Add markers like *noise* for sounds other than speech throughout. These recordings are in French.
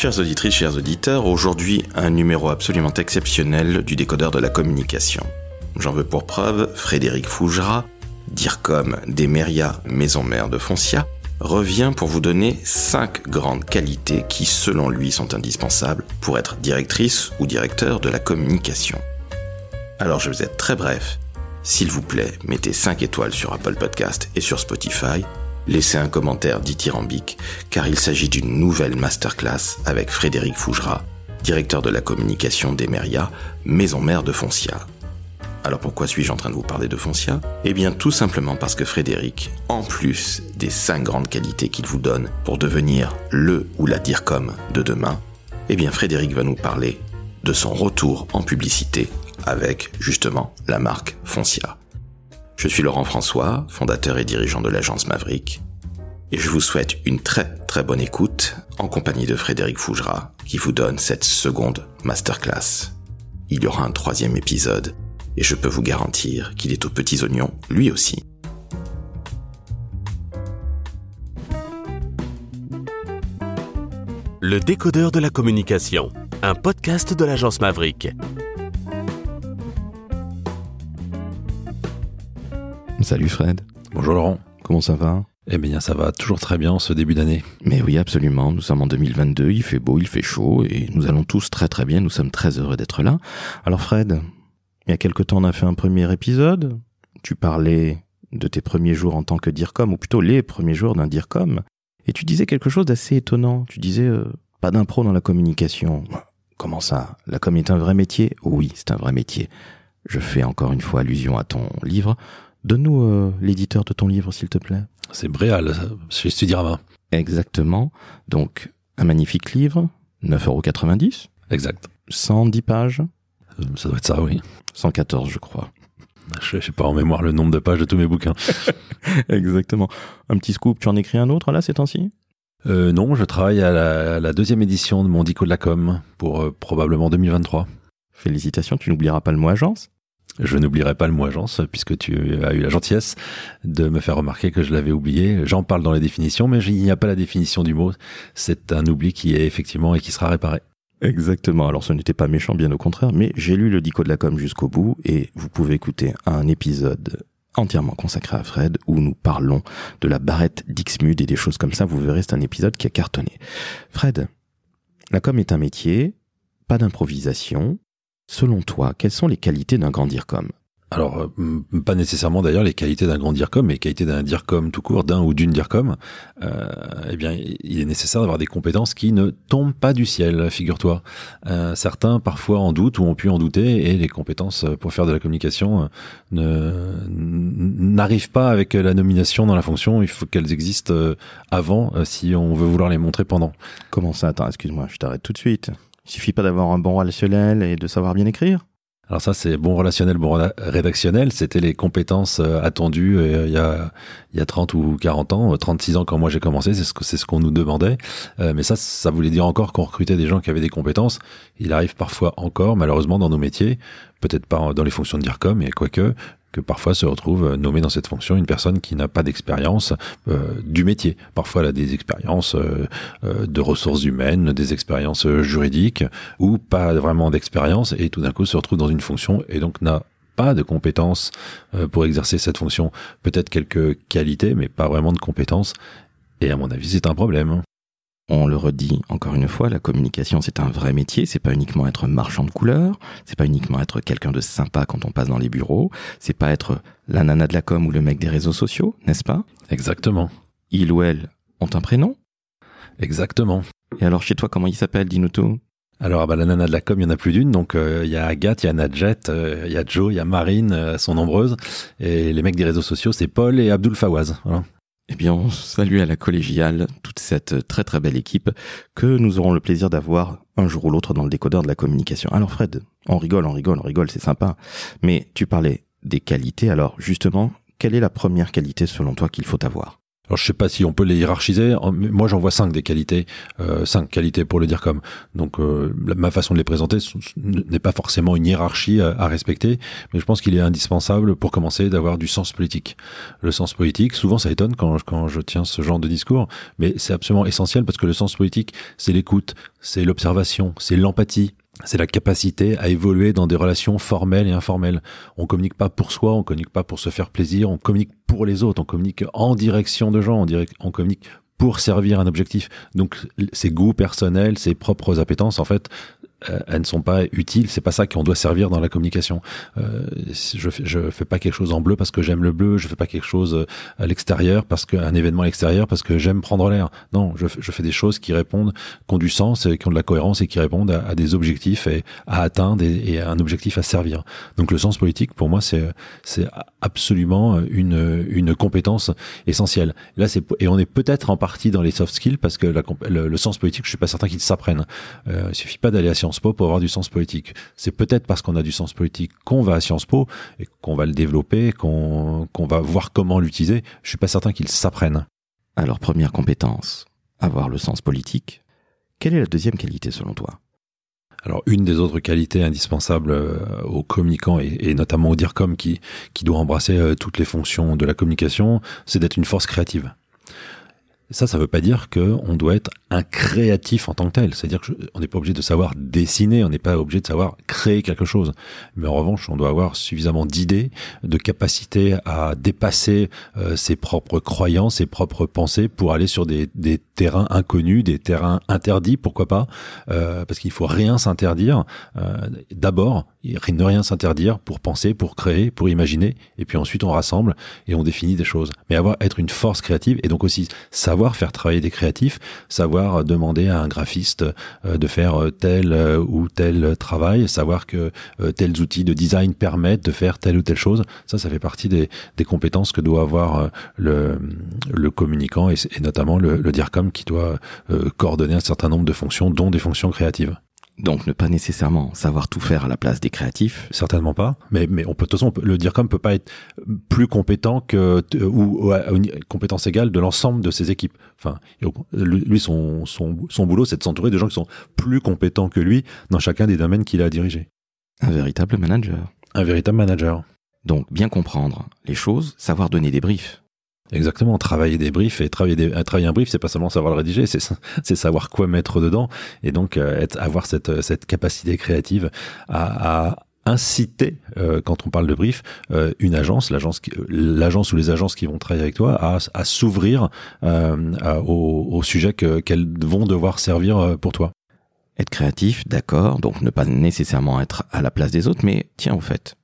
Chères auditrices, chers auditeurs, aujourd'hui un numéro absolument exceptionnel du décodeur de la communication. J'en veux pour preuve Frédéric Fougera, DIRCOM d'Emeria, maison mère de Foncia, revient pour vous donner 5 grandes qualités qui, selon lui, sont indispensables pour être directrice ou directeur de la communication. Alors je vais être très bref. S'il vous plaît, mettez 5 étoiles sur Apple Podcast et sur Spotify. Laissez un commentaire dithyrambique, car il s'agit d'une nouvelle masterclass avec Frédéric Fougera, directeur de la communication d'Emeria, maison mère de Foncia. Alors pourquoi suis-je en train de vous parler de Foncia? Eh bien tout simplement parce que Frédéric, en plus des 5 grandes qualités qu'il vous donne pour devenir le ou la DIRCOM de demain, eh bien Frédéric va nous parler de son retour en publicité avec justement la marque Foncia. Je suis Laurent François, fondateur et dirigeant de l'agence Maverick, et je vous souhaite une très très bonne écoute en compagnie de Frédéric Fougera qui vous donne cette seconde masterclass. Il y aura un troisième épisode et je peux vous garantir qu'il est aux petits oignons lui aussi. Le décodeur de la communication, un podcast de l'agence Maverick. Salut Fred. Bonjour Laurent. Comment ça va? Eh bien, ça va toujours très bien ce début d'année. Mais oui, absolument. Nous sommes en 2022, il fait beau, il fait chaud, et nous allons tous très très bien. Nous sommes très heureux d'être là. Alors Fred, il y a quelque temps, on a fait un premier épisode. Tu parlais de tes premiers jours en tant que DIRCOM, ou plutôt les premiers jours d'un DIRCOM. Et tu disais quelque chose d'assez étonnant. Tu disais, euh, pas d'impro dans la communication. Comment ça? La com est un vrai métier? Oui, c'est un vrai métier. Je fais encore une fois allusion à ton livre. Donne-nous euh, l'éditeur de ton livre, s'il te plaît. C'est Bréal, chez Studirama. Exactement. Donc, un magnifique livre, 9,90€. Exact. 110 pages. Euh, Ça doit être ça, oui. 114, je crois. Je n'ai pas en mémoire le nombre de pages de tous mes bouquins. *laughs* Exactement. Un petit scoop, tu en écris un autre là ces temps-ci? Euh, non, je travaille à la, à la deuxième édition de mon Dico de la com pour euh, probablement 2023. Félicitations, tu n'oublieras pas le mot agence Je n'oublierai pas le mot agence puisque tu as eu la gentillesse de me faire remarquer que je l'avais oublié. J'en parle dans les définitions, mais il n'y a pas la définition du mot. C'est un oubli qui est effectivement et qui sera réparé. Exactement. Alors ce n'était pas méchant, bien au contraire, mais j'ai lu le dico de la com jusqu'au bout et vous pouvez écouter un épisode entièrement consacré à Fred où nous parlons de la barrette d'Ixmude et des choses comme ça. Vous verrez, c'est un épisode qui a cartonné. Fred, la com est un métier, pas d'improvisation. Selon toi, quelles sont les qualités d'un grand DIRCOM? Alors, euh, pas nécessairement d'ailleurs les qualités d'un grand DIRCOM, mais les qualités d'un DIRCOM tout court, d'un ou d'une DIRCOM. Euh, eh bien, il est nécessaire d'avoir des compétences qui ne tombent pas du ciel, figure-toi. Euh, certains, parfois, en doutent ou ont pu en douter, et les compétences pour faire de la communication euh, n'arrivent pas avec la nomination dans la fonction. Il faut qu'elles existent avant si on veut vouloir les montrer pendant. Comment ça? Attends, excuse-moi, je t'arrête tout de suite. Il suffit pas d'avoir un bon relationnel et de savoir bien écrire Alors ça, c'est bon relationnel, bon rédactionnel. C'était les compétences euh, attendues euh, il y a il y a 30 ou 40 ans, euh, 36 ans quand moi j'ai commencé. C'est ce ce qu'on nous demandait. Euh, mais ça, ça voulait dire encore qu'on recrutait des gens qui avaient des compétences. Il arrive parfois encore, malheureusement, dans nos métiers, peut-être pas dans les fonctions de DIRCOM, mais quoique que parfois se retrouve nommée dans cette fonction une personne qui n'a pas d'expérience euh, du métier. Parfois, elle a des expériences euh, euh, de ressources humaines, des expériences juridiques, ou pas vraiment d'expérience, et tout d'un coup se retrouve dans une fonction et donc n'a pas de compétences pour exercer cette fonction. Peut-être quelques qualités, mais pas vraiment de compétences. Et à mon avis, c'est un problème. On le redit encore une fois, la communication c'est un vrai métier, c'est pas uniquement être marchand de couleurs, c'est pas uniquement être quelqu'un de sympa quand on passe dans les bureaux, c'est pas être la nana de la com ou le mec des réseaux sociaux, n'est-ce pas? Exactement. Il ou elle ont un prénom? Exactement. Et alors chez toi comment il s'appelle, dis-nous tout Alors, ah bah, la nana de la com, il y en a plus d'une. Donc, euh, il y a Agathe, il y a Nadjet, euh, il y a Joe, il y a Marine, euh, elles sont nombreuses. Et les mecs des réseaux sociaux, c'est Paul et Abdul Fawaz. Voilà. Eh bien, on salue à la collégiale toute cette très très belle équipe que nous aurons le plaisir d'avoir un jour ou l'autre dans le décodeur de la communication. Alors Fred, on rigole, on rigole, on rigole, c'est sympa. Mais tu parlais des qualités. Alors justement, quelle est la première qualité selon toi qu'il faut avoir? Alors je sais pas si on peut les hiérarchiser. Moi j'en vois cinq des qualités, euh, cinq qualités pour le dire comme. Donc euh, ma façon de les présenter n'est pas forcément une hiérarchie à, respecter, mais je pense qu'il est indispensable pour commencer d'avoir du sens politique. Le sens politique, souvent ça étonne quand, quand je tiens ce genre de discours, mais c'est absolument essentiel parce que le sens politique, c'est l'écoute, c'est l'observation, c'est l'empathie, c'est la capacité à évoluer dans des relations formelles et informelles. On communique pas pour soi, on communique pas pour se faire plaisir, on communique pour les autres, on communique en direction de gens, on, on communique pour servir un objectif. Donc, ses goûts personnels, ses propres appétences, en fait, elles ne sont pas utiles. C'est pas ça qu'on doit servir dans la communication. Euh, je fais, je fais pas quelque chose en bleu parce que j'aime le bleu. Je fais pas quelque chose euh, à l'extérieur parce qu'un événement à l'extérieur parce que j'aime prendre l'air. Non, je, je, fais des choses qui répondent, qui ont du sens, et qui ont de la cohérence et qui répondent à, des objectifs et à atteindre et, à un objectif à servir. Donc le sens politique, pour moi, c'est c'est absolument une une compétence essentielle. Là, c'est et on est peut-être en partie dans les soft skills parce que la, le, sens politique, je suis pas certain qu'il s'apprenne. Euh, il suffit pas d'aller à Sciences Po pour avoir du sens politique. C'est peut-être parce qu'on a du sens politique qu'on va à Sciences Po et qu'on va le développer, qu'on va voir comment l'utiliser. Je suis pas certain qu'il s'apprenne. Alors première compétence, avoir le sens politique. Quelle est la deuxième qualité selon toi? Alors une des autres qualités indispensables euh, aux communicants et, notamment au DIRCOM qui, qui doit embrasser euh, toutes les fonctions de la communication, c'est d'être une force créative. Ça, ça veut pas dire qu'on doit être un créatif en tant que tel. C'est-à-dire qu'on n'est pas obligé de savoir dessiner, on n'est pas obligé de savoir créer quelque chose. Mais en revanche, on doit avoir suffisamment d'idées, de capacité à dépasser euh, ses propres croyances, ses propres pensées pour aller sur des terrains inconnus, des terrains interdits, pourquoi pas euh, Parce qu'il faut rien s'interdire. Euh, D'abord, ne rien s'interdire pour penser, pour créer, pour imaginer, et puis ensuite on rassemble et on définit des choses. Mais avoir être une force créative et donc aussi savoir faire travailler des créatifs, savoir demander à un graphiste euh, de faire euh, tel ou tel travail, savoir que tels outils de design permettent de faire telle ou telle chose. Ça, ça fait partie des, compétences que doit avoir le, le communicant et, notamment le, le DIRCOM qui doit coordonner un certain nombre de fonctions, dont des fonctions créatives. Donc ne pas nécessairement savoir tout faire à la place des créatifs. Certainement pas. Mais mais on peut de toute façon le dire comme peut pas être plus compétent que ou, à une compétence égale de l'ensemble de ses équipes. Enfin lui son son son boulot c'est de s'entourer de gens qui sont plus compétents que lui dans chacun des domaines qu'il a à diriger. Un véritable manager. Un véritable manager. Donc bien comprendre les choses, savoir donner des briefs. Exactement, travailler des briefs et travailler, des, travailler un brief, c'est pas seulement savoir le rédiger, *laughs* c'est savoir quoi mettre dedans et donc euh, être, avoir cette cette capacité créative à, à inciter euh, quand on parle de brief euh, une agence, l'agence l'agence ou les agences qui vont travailler avec toi à, à s'ouvrir au, au, sujet qu'elles vont devoir servir pour toi. Être créatif, d'accord, donc ne pas nécessairement être à la place des autres, mais tiens au fait,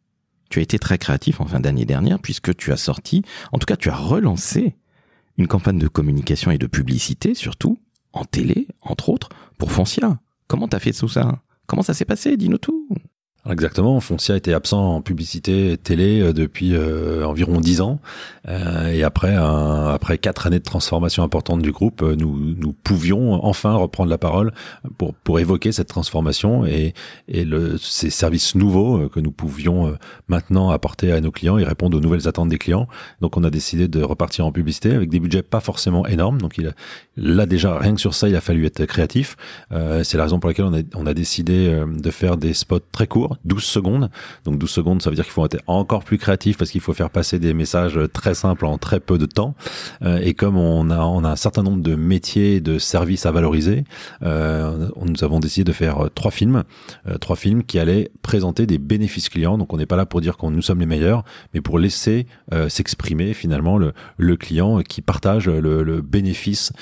tu as été très créatif en fin d'année dernière puisque tu as sorti, en tout cas tu as relancé une campagne de communication et de publicité surtout, en télé, entre autres, pour Foncia. Comment t'as fait tout ça? Comment ça s'est passé? Dis-nous tout. Exactement, Foncia était absent en publicité télé euh, depuis euh, environ dix ans, euh, et après après quatre années de transformation importante du groupe, nous nous pouvions enfin reprendre la parole pour pour évoquer cette transformation et et le ces services nouveaux que nous pouvions maintenant apporter à nos clients et répondre aux nouvelles attentes des clients. Donc on a décidé de repartir en publicité avec des budgets pas forcément énormes. Donc il a, là déjà rien que sur ça il a fallu être créatif. C'est la raison pour laquelle on a on a décidé de faire des spots très courts 12 secondes. Donc 12 secondes, ça veut dire qu'il faut être encore plus créatif parce qu'il faut faire passer des messages très simples en très peu de temps. Euh, et comme on a, un certain nombre de métiers, de services à valoriser, euh, nous avons décidé de faire euh, trois films, trois films qui allaient présenter des bénéfices clients. Donc on n'est pas là pour dire qu'on nous sommes les meilleurs, mais pour laisser s'exprimer finalement le, client qui partage le, bénéfice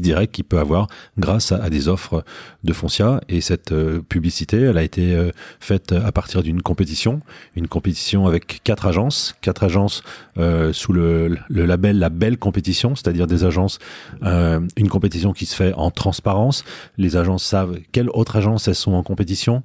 direct qu'il peut avoir grâce à, à, des offres de Foncia et cette publicité elle a été euh, faite à partir d'une compétition, une compétition avec quatre agences, quatre agences euh, sous le, label La Belle Compétition, c'est-à-dire des agences, euh, une compétition qui se fait en transparence. Les agences savent quelles autres agences elles sont en compétition,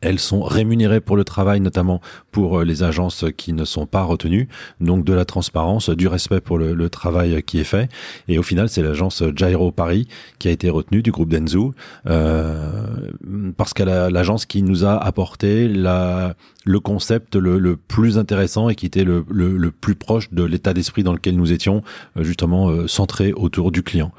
elles sont rémunérées pour le travail, notamment pour les agences qui ne sont pas retenues. Donc de la transparence, du respect pour le, le travail qui est fait. Et au final, c'est l'agence Gyro Paris qui a été retenue du groupe Denzu euh, parce qu'elle a l'agence qui nous a apporté le concept le, le, plus intéressant et qui était le, le, le plus proche de l'état d'esprit dans lequel nous étions, euh, justement euh, centré autour du client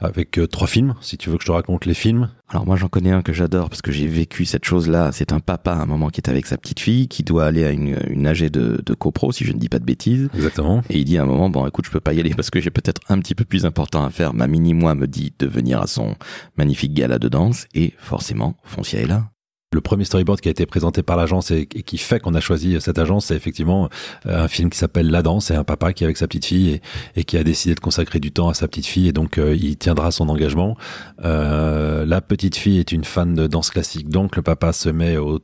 avec euh, trois films, si tu veux que je te raconte les films. Alors moi j'en connais un que j'adore parce que j'ai vécu cette chose-là. C'est un papa à un moment qui est avec sa petite fille qui doit aller à une, une AG de, de copro si je ne dis pas de bêtises. Exactement. Et il dit à un moment bon écoute je peux pas y aller parce que j'ai peut-être un petit peu plus important à faire. Ma mini moi me dit de venir à son magnifique gala de danse et forcément Foncia est là. Le premier storyboard qui a été présenté par l'agence et, qui fait qu'on a choisi cette agence, c'est effectivement euh, un film qui s'appelle La Danse. C'est un papa qui est avec sa petite fille et, et, qui a décidé de consacrer du temps à sa petite fille et donc euh, il tiendra son engagement. Euh, la petite fille est une fan de danse classique, donc le papa se met au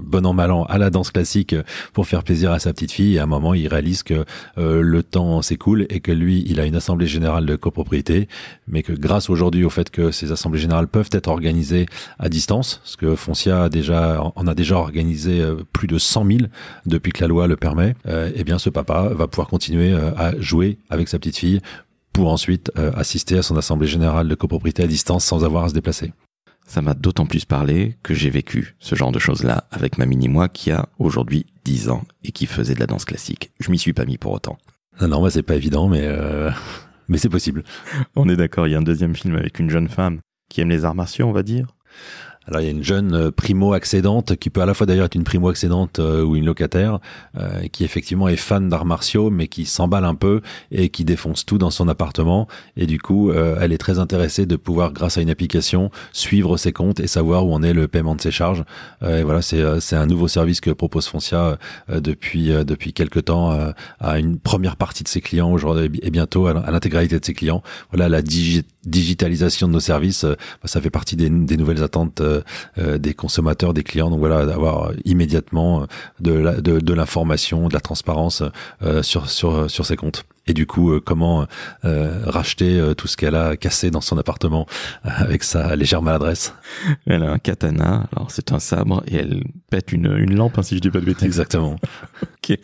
bon an mal an à la danse classique pour faire plaisir à sa petite fille. Et à un moment, il réalise que le temps s'écoule et que lui, il a une assemblée générale de copropriété, mais que grâce aujourd'hui au fait que ces assemblées générales peuvent être organisées à distance, ce que Foncia a déjà, on a déjà organisé euh, plus de 100 000 depuis que la loi le permet. Euh, eh bien, ce papa va pouvoir continuer euh, à jouer avec sa petite fille pour ensuite assister à son assemblée générale de copropriété à distance sans avoir à se déplacer. Ça m'a d'autant plus parlé que j'ai vécu ce genre de choses-là avec ma mini-moi qui a aujourd'hui 10 ans et qui faisait de la danse classique. Je m'y suis pas mis pour autant. Non, non, bah, c'est pas évident, mais, euh... *laughs* mais c'est possible. On est d'accord, il y a un deuxième film avec une jeune femme qui aime les arts martiaux, on va dire. Alors il y a une jeune euh, primo-accédante qui peut à la fois d'ailleurs être une primo-accédante euh, ou une locataire euh, qui effectivement est fan d'arts martiaux mais qui s'emballe un peu et qui défonce tout dans son appartement et du coup euh, elle est très intéressée de pouvoir grâce à une application suivre ses comptes et savoir où en est le paiement de ses charges. et voilà c'est c'est un nouveau service que propose Foncia depuis depuis quelques temps à une première partie de ses clients aujourd'hui et bientôt à l'intégralité de ses clients. Voilà la digitalisation de nos services, ça fait partie des, nouvelles attentes euh, des consommateurs, des clients. Donc voilà, d'avoir immédiatement de, l'information, de la transparence euh, sur, ses comptes et du coup euh, comment euh, racheter tout ce qu'elle a cassé dans son appartement avec sa légère maladresse? Elle a un katana, alors c'est un sabre et elle pète une, une lampe hein, si je dis pas de bêtises. Exactement. *laughs* ok.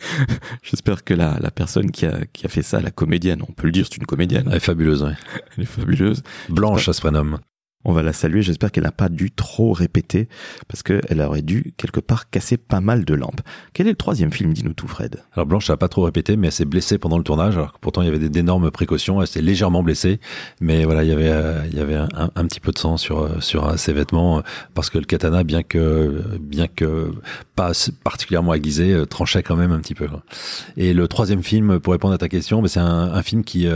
J'espère que la, la personne qui a, qui a fait ça, la comédienne, on peut le dire, c'est une comédienne. Elle est fabuleuse, oui. Elle est fabuleuse. Blanche, ça se prénomme on va la saluer. J'espère qu'elle n'a pas dû trop répéter parce qu'elle aurait dû quelque part casser pas mal de lampes. Quel est le troisième film Dis-nous tout, Fred? Alors Blanche n'a pas trop répété, mais elle s'est blessée pendant le tournage. Alors pourtant il y avait d'énormes précautions. Elle s'est légèrement blessée, mais voilà, il y avait euh, un, petit peu de sang sur euh, sur ses vêtements parce que le katana, bien que pas particulièrement aiguisé, tranchait quand même un petit peu. Et le troisième film, pour répondre à ta question, c'est un, film qui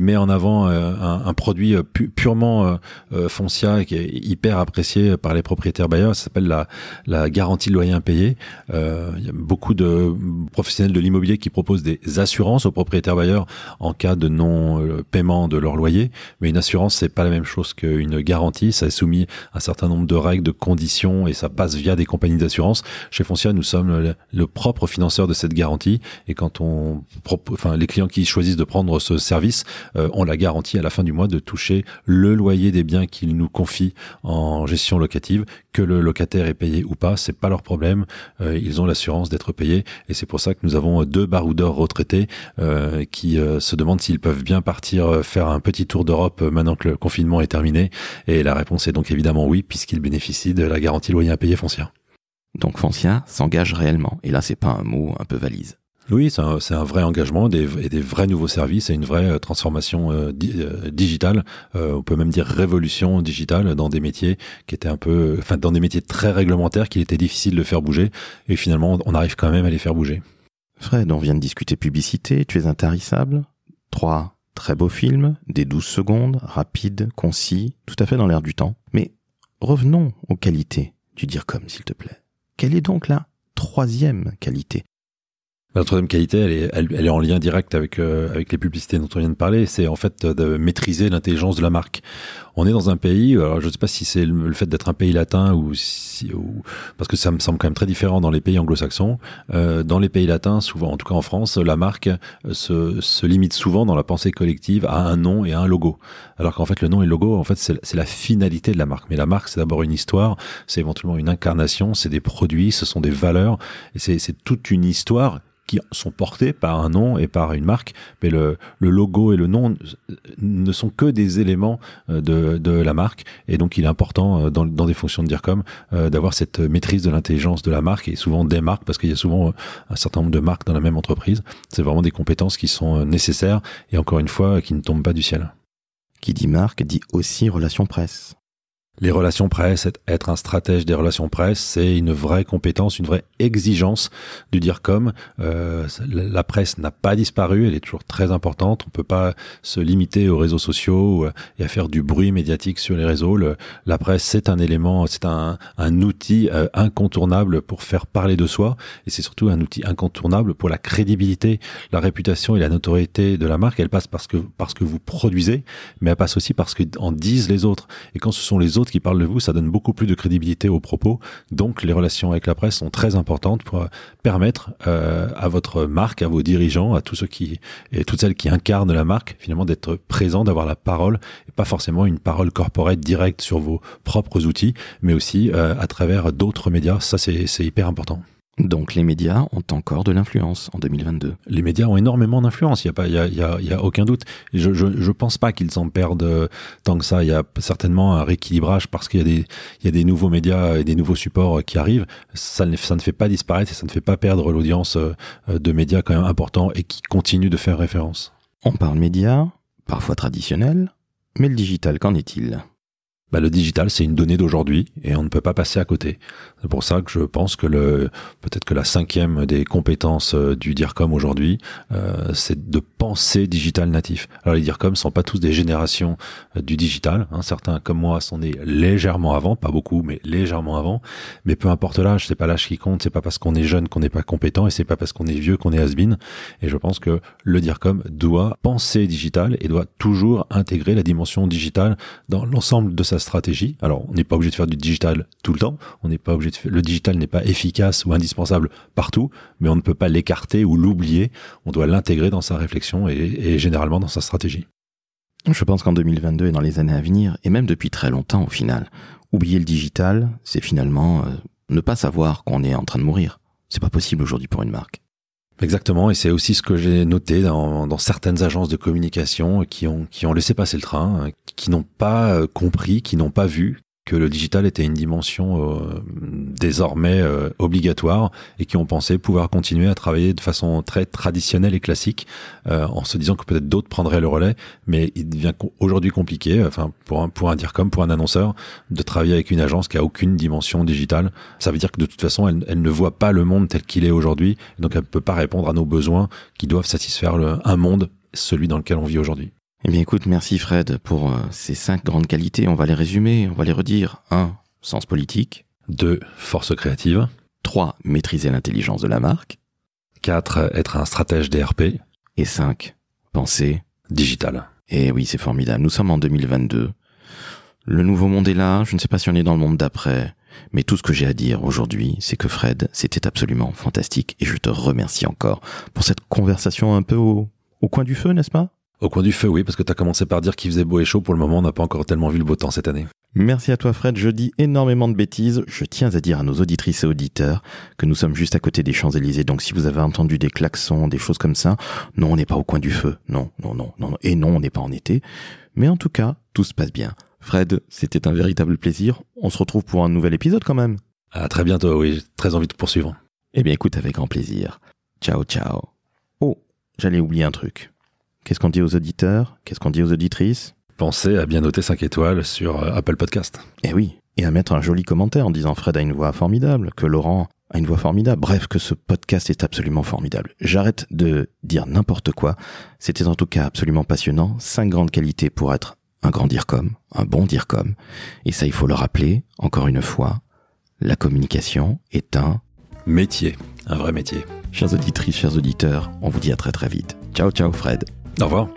met en avant un produit purement Foncia qui est hyper apprécié par les propriétaires bailleurs. Ça s'appelle la, la garantie de loyer impayé. Euh, il y a beaucoup de professionnels de l'immobilier qui proposent des assurances aux propriétaires bailleurs en cas de non paiement de leur loyer. Mais une assurance, c'est pas la même chose qu'une garantie. Ça est soumis à un certain nombre de règles, de conditions et ça passe via des compagnies d'assurance. Chez Foncia, nous sommes le, propre financeur de cette garantie. Et quand on, enfin, les clients qui choisissent de prendre ce service, euh, ont la garantie à la fin du mois de toucher le loyer des biens qu'ils nous confient en gestion locative, que le locataire est payé ou pas, c'est pas leur problème. Euh, ils ont l'assurance d'être payés et c'est pour ça que nous avons deux baroudeurs retraités euh, qui euh, se demandent s'ils peuvent bien partir faire un petit tour d'Europe maintenant que le confinement est terminé. Et la réponse est donc évidemment oui, puisqu'ils bénéficient de la garantie loyer impayé foncière. Donc Foncia s'engage réellement. Et là, c'est pas un mot un peu valise. Oui, c'est un, vrai engagement et des vrais nouveaux services et une vraie euh, transformation euh, euh, digitale. on peut même dire révolution digitale dans des métiers qui étaient un peu, enfin dans des métiers très réglementaires qu'il était difficile de faire bouger. Et finalement, on arrive quand même à les faire bouger. Fred, on vient de discuter publicité. Tu es intarissable. Trois très beaux films, des 12 secondes, rapides, concis, tout à fait dans l'air du temps. Mais revenons aux qualités du dire comme, s'il te plaît. Quelle est donc la troisième qualité? La troisième qualité, elle est, elle, est en lien direct avec euh, avec les publicités dont on vient de parler. C'est en fait de maîtriser l'intelligence de la marque. On est dans un pays, alors je ne sais pas si c'est le, fait d'être un pays latin ou, si, ou parce que ça me semble quand même très différent dans les pays anglo-saxons. Euh, dans les pays latins, souvent, en tout cas en France, la marque se, se limite souvent dans la pensée collective à un nom et à un logo. Alors qu'en fait, le nom et le logo, en fait, c'est la finalité de la marque. Mais la marque, c'est d'abord une histoire, c'est éventuellement une incarnation, c'est des produits, ce sont des valeurs, et c'est toute une histoire qui sont portés par un nom et par une marque, mais le, le logo et le nom ne sont que des éléments euh, de, de la marque, et donc il est important euh, dans, dans des fonctions de DIRCOM euh, d'avoir cette maîtrise de l'intelligence de la marque, et souvent des marques, parce qu'il y a souvent un certain nombre de marques dans la même entreprise. C'est vraiment des compétences qui sont nécessaires, et encore une fois, qui ne tombent pas du ciel. Qui dit marque dit aussi relation presse. Les relations presse, être un stratège des relations presse, c'est une vraie compétence, une vraie exigence du DIRCOM. Euh, la presse n'a pas disparu, elle est toujours très importante. On peut pas se limiter aux réseaux sociaux euh, et à faire du bruit médiatique sur les réseaux. la presse, c'est un élément, c'est un, outil euh, incontournable pour faire parler de soi et c'est surtout un outil incontournable pour la crédibilité, la réputation et la notoriété de la marque. Elle passe parce que parce que vous produisez, mais elle passe aussi parce que en disent les autres. Et quand ce sont les autres qui parlent de vous, ça donne beaucoup plus de crédibilité aux propos. Donc les relations avec la presse sont très importantes pour euh, permettre euh, à votre marque, à vos dirigeants, à tous ceux qui et toutes celles qui incarnent la marque, finalement d'être présents, d'avoir la parole et pas forcément une parole corporate directe sur vos propres outils, mais aussi euh, à travers d'autres médias. Ça c'est hyper important. Donc les médias ont encore de l'influence en 2022. Les médias ont énormément d'influence, il y a pas, y a, y a, y a aucun doute. Je, je, je pense pas qu'ils en perdent euh, tant que ça. Il y a certainement un rééquilibrage parce qu'il y a des, y a des nouveaux médias et des nouveaux supports qui arrivent. Ça ne, ça ne fait pas disparaître et ça ne fait pas perdre l'audience euh, de médias quand même importants et qui continuent de faire référence. On parle médias, parfois traditionnels, mais le digital, qu'en est-il? Bah, le digital, c'est une donnée d'aujourd'hui et on ne peut pas passer à côté. C'est pour ça que je pense que le peut-être que la cinquième des compétences euh, du DIRCOM aujourd'hui, euh, c'est de penser digital natif. Alors les DIRCOM sont pas tous des générations euh, du digital. Hein. Certains comme moi sont nés légèrement avant, pas beaucoup, mais légèrement avant. Mais peu importe l'âge, c'est pas l'âge qui compte. C'est pas parce qu'on est jeune qu'on n'est pas compétent et c'est pas parce qu'on est vieux qu'on est has-been. Et je pense que le DIRCOM doit penser digital et doit toujours intégrer la dimension digitale dans l'ensemble de sa stratégie. Alors, on n'est pas obligé de faire du digital tout le temps. On n'est pas obligé de faire, le digital n'est pas efficace ou indispensable partout, mais on ne peut pas l'écarter ou l'oublier. On doit l'intégrer dans sa réflexion et, généralement dans sa stratégie. Je pense qu'en 2022 et dans les années à venir, et même depuis très longtemps au final, oublier le digital, c'est finalement euh, ne pas savoir qu'on est en train de mourir. C'est pas possible aujourd'hui pour une marque. Exactement, et c'est aussi ce que j'ai noté dans, dans, certaines agences de communication qui ont, qui ont laissé passer le train, qui n'ont pas euh, compris, qui n'ont pas vu que le digital était une dimension euh, désormais euh, obligatoire et qui ont pensé pouvoir continuer à travailler de façon très traditionnelle et classique euh, en se disant que peut-être d'autres prendraient le relais. Mais il devient aujourd'hui compliqué enfin pour un pour un dire comme pour un annonceur de travailler avec une agence qui a aucune dimension digitale. Ça veut dire que de toute façon elle, elle ne voit pas le monde tel qu'il est aujourd'hui. Donc elle peut pas répondre à nos besoins qui doivent satisfaire le, un monde celui dans lequel on vit aujourd'hui eh bien écoute, merci Fred pour euh, ces cinq grandes qualités. On va les résumer, on va les redire. 1. Sens politique. 2. Force créative. 3. Maîtriser l'intelligence de la marque. 4. Être un stratège DRP. Et 5. Penser. Digital. Eh oui, c'est formidable. Nous sommes en 2022. Le nouveau monde est là. Je ne sais pas si on est dans le monde d'après. Mais tout ce que j'ai à dire aujourd'hui, c'est que Fred, c'était absolument fantastique. Et je te remercie encore pour cette conversation un peu au, au coin du feu, n'est-ce pas? Au coin du feu, oui, parce que tu as commencé par dire qu'il faisait beau et chaud. Pour le moment, on n'a pas encore tellement vu le beau temps cette année. Merci à toi Fred, je dis énormément de bêtises. Je tiens à dire à nos auditrices et auditeurs que nous sommes juste à côté des Champs-Élysées. Donc si vous avez entendu des klaxons, des choses comme ça, non, on n'est pas au coin du feu. Non, non, non, non. Et non, on n'est pas en été. Mais en tout cas, tout se passe bien. Fred, c'était un véritable plaisir. On se retrouve pour un nouvel épisode quand même. À très bientôt, oui. J'ai très envie de poursuivre. Eh bien écoute, avec grand plaisir. Ciao, ciao. Oh, j'allais oublier un truc. Qu'est-ce qu'on dit aux auditeurs? Qu'est-ce qu'on dit aux auditrices? Pensez à bien noter 5 étoiles sur euh, Apple Podcast. Eh oui, et à mettre un joli commentaire en disant Fred a une voix formidable, que Laurent a une voix formidable, bref, que ce podcast est absolument formidable. J'arrête de dire n'importe quoi. C'était en tout cas absolument passionnant. Cinq grandes qualités pour être un grand dire comme, un bon dire comme. Et ça, il faut le rappeler, encore une fois, la communication est un métier, un vrai métier. Chers auditrices, chers auditeurs, on vous dit à très très vite. Ciao, ciao Fred. Au revoir.